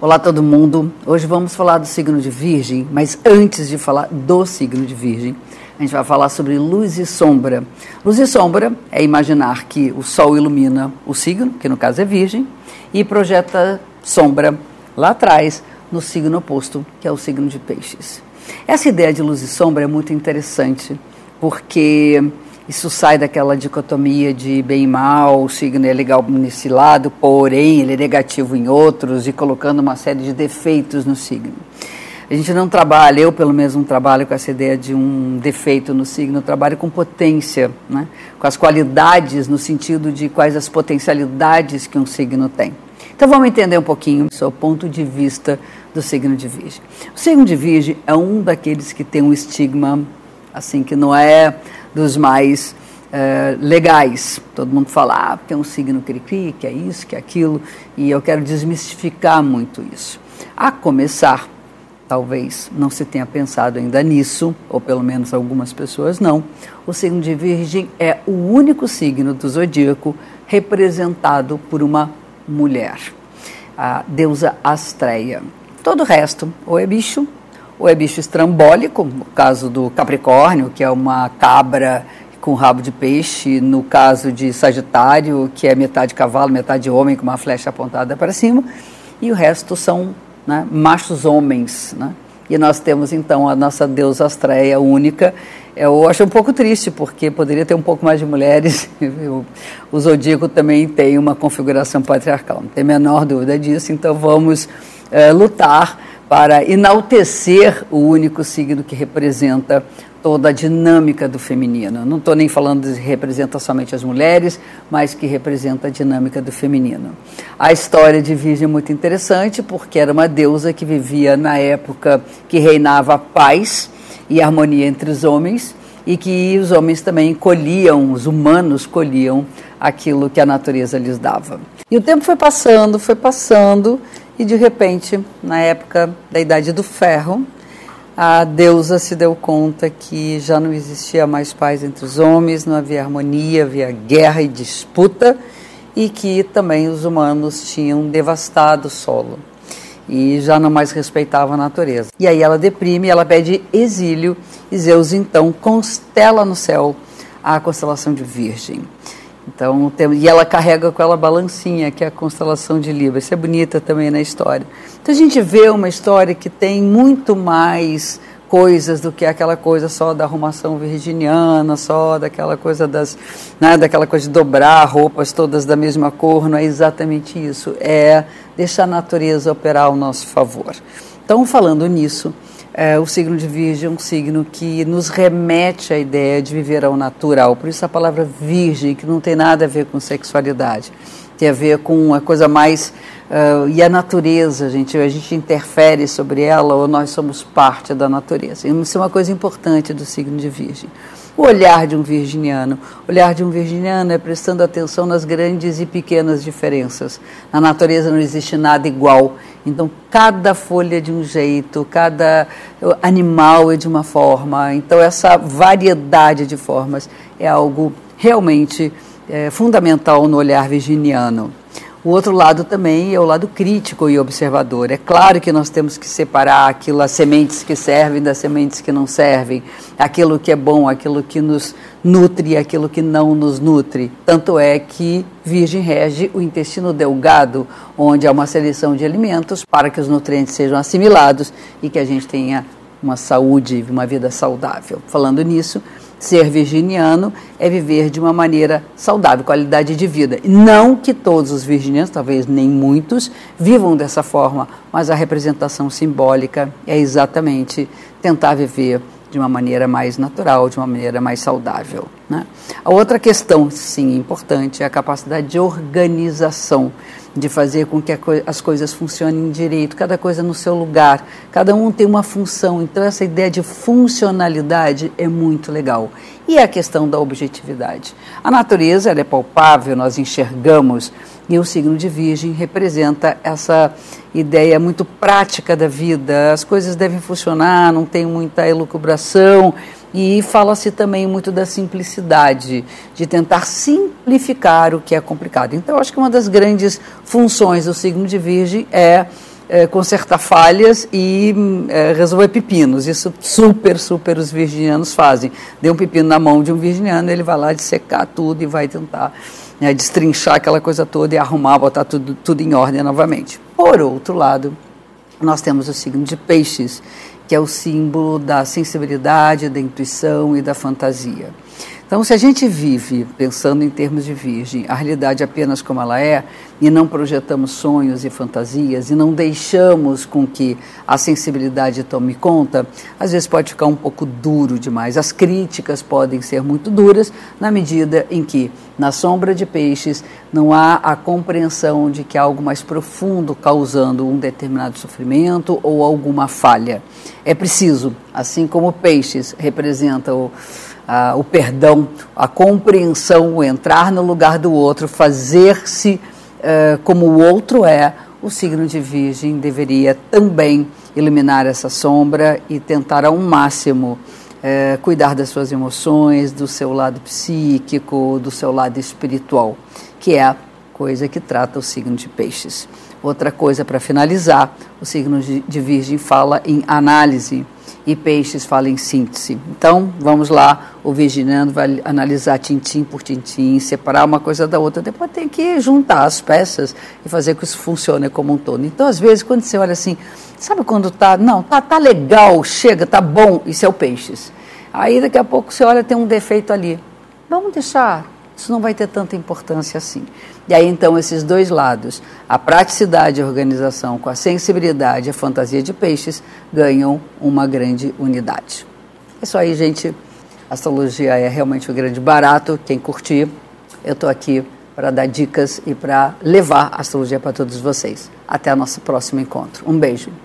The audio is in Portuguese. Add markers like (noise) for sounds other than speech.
Olá todo mundo. Hoje vamos falar do signo de Virgem, mas antes de falar do signo de Virgem, a gente vai falar sobre luz e sombra. Luz e sombra é imaginar que o Sol ilumina o signo, que no caso é Virgem, e projeta sombra lá atrás no signo oposto, que é o signo de Peixes. Essa ideia de luz e sombra é muito interessante, porque isso sai daquela dicotomia de bem e mal, o signo é legal nesse lado, porém ele é negativo em outros, e colocando uma série de defeitos no signo. A gente não trabalha, eu pelo menos não trabalho com essa ideia de um defeito no signo, eu trabalho com potência, né? com as qualidades, no sentido de quais as potencialidades que um signo tem. Então vamos entender um pouquinho o ponto de vista do signo de Virgem. O signo de Virgem é um daqueles que tem um estigma, assim, que não é dos mais é, legais. Todo mundo fala, ah, é um signo cri-cri, que é isso, que é aquilo, e eu quero desmistificar muito isso. A começar, talvez não se tenha pensado ainda nisso, ou pelo menos algumas pessoas não, o signo de Virgem é o único signo do zodíaco representado por uma mulher, a deusa Astreia. Todo o resto, ou é bicho, ou é bicho estrambólico, no caso do Capricórnio, que é uma cabra com rabo de peixe, no caso de Sagitário, que é metade cavalo, metade homem, com uma flecha apontada para cima, e o resto são né, machos homens. Né? E nós temos então a nossa deusa Astreia única. Eu acho um pouco triste, porque poderia ter um pouco mais de mulheres. (laughs) o Zodíaco também tem uma configuração patriarcal, não tem a menor dúvida disso, então vamos é, lutar para enaltecer o único signo que representa toda a dinâmica do feminino. Não estou nem falando de representa somente as mulheres, mas que representa a dinâmica do feminino. A história de Virgem é muito interessante, porque era uma deusa que vivia na época que reinava a paz e harmonia entre os homens, e que os homens também colhiam, os humanos colhiam aquilo que a natureza lhes dava. E o tempo foi passando, foi passando, e de repente, na época da Idade do Ferro, a deusa se deu conta que já não existia mais paz entre os homens, não havia harmonia, havia guerra e disputa, e que também os humanos tinham devastado o solo e já não mais respeitavam a natureza. E aí ela deprime, ela pede exílio, e Zeus então constela no céu a constelação de Virgem. Então, tem, e ela carrega com ela a balancinha, que é a constelação de Libra. Isso é bonita também na história. Então a gente vê uma história que tem muito mais coisas do que aquela coisa só da arrumação virginiana, só daquela coisa das, né, daquela coisa de dobrar roupas todas da mesma cor, não é exatamente isso. É deixar a natureza operar ao nosso favor. Então, falando nisso, é, o signo de Virgem é um signo que nos remete à ideia de viver ao natural. Por isso a palavra virgem, que não tem nada a ver com sexualidade, tem a ver com uma coisa mais. Uh, e a natureza, gente, a gente interfere sobre ela ou nós somos parte da natureza. Isso é uma coisa importante do signo de Virgem. O olhar de um virginiano. O olhar de um virginiano é prestando atenção nas grandes e pequenas diferenças. Na natureza não existe nada igual. Então, cada folha é de um jeito, cada animal é de uma forma. Então, essa variedade de formas é algo realmente é, fundamental no olhar virginiano. O outro lado também é o lado crítico e observador. É claro que nós temos que separar aquilo, as sementes que servem das sementes que não servem, aquilo que é bom, aquilo que nos nutre e aquilo que não nos nutre. Tanto é que Virgem rege o intestino delgado, onde há uma seleção de alimentos para que os nutrientes sejam assimilados e que a gente tenha uma saúde, uma vida saudável. Falando nisso, Ser virginiano é viver de uma maneira saudável, qualidade de vida. Não que todos os virginianos, talvez nem muitos, vivam dessa forma, mas a representação simbólica é exatamente tentar viver de uma maneira mais natural, de uma maneira mais saudável. Né? A outra questão, sim, importante, é a capacidade de organização de fazer com que as coisas funcionem direito, cada coisa no seu lugar, cada um tem uma função. Então, essa ideia de funcionalidade é muito legal. E a questão da objetividade. A natureza é palpável, nós enxergamos, e o signo de Virgem representa essa ideia muito prática da vida. As coisas devem funcionar, não tem muita elucubração e fala-se também muito da simplicidade, de tentar simplificar o que é complicado. Então, acho que uma das grandes funções do signo de Virgem é é, consertar falhas e é, resolver pepinos. Isso super, super os virginianos fazem. Dê um pepino na mão de um virginiano, ele vai lá dissecar tudo e vai tentar né, destrinchar aquela coisa toda e arrumar, botar tudo, tudo em ordem novamente. Por outro lado, nós temos o signo de peixes, que é o símbolo da sensibilidade, da intuição e da fantasia. Então, se a gente vive pensando em termos de virgem, a realidade apenas como ela é, e não projetamos sonhos e fantasias, e não deixamos com que a sensibilidade tome conta, às vezes pode ficar um pouco duro demais. As críticas podem ser muito duras, na medida em que, na sombra de peixes, não há a compreensão de que há algo mais profundo causando um determinado sofrimento ou alguma falha. É preciso, assim como peixes representa o ah, o perdão, a compreensão, o entrar no lugar do outro, fazer-se eh, como o outro é, o signo de Virgem deveria também eliminar essa sombra e tentar ao máximo eh, cuidar das suas emoções, do seu lado psíquico, do seu lado espiritual, que é a coisa que trata o signo de Peixes. Outra coisa para finalizar, o signo de Virgem fala em análise e Peixes fala em síntese. Então, vamos lá, o Virginiano vai analisar tintim por tintim, separar uma coisa da outra, depois tem que juntar as peças e fazer que isso funcione como um todo. Então, às vezes, quando você olha assim, sabe quando tá, não, tá, tá legal, chega, tá bom, isso é o Peixes. Aí, daqui a pouco, você olha, tem um defeito ali. Vamos deixar, isso não vai ter tanta importância assim. E aí então esses dois lados, a praticidade e a organização com a sensibilidade e a fantasia de peixes, ganham uma grande unidade. É isso aí, gente. astrologia é realmente um grande barato. Quem curtir, eu estou aqui para dar dicas e para levar a astrologia para todos vocês. Até o nosso próximo encontro. Um beijo.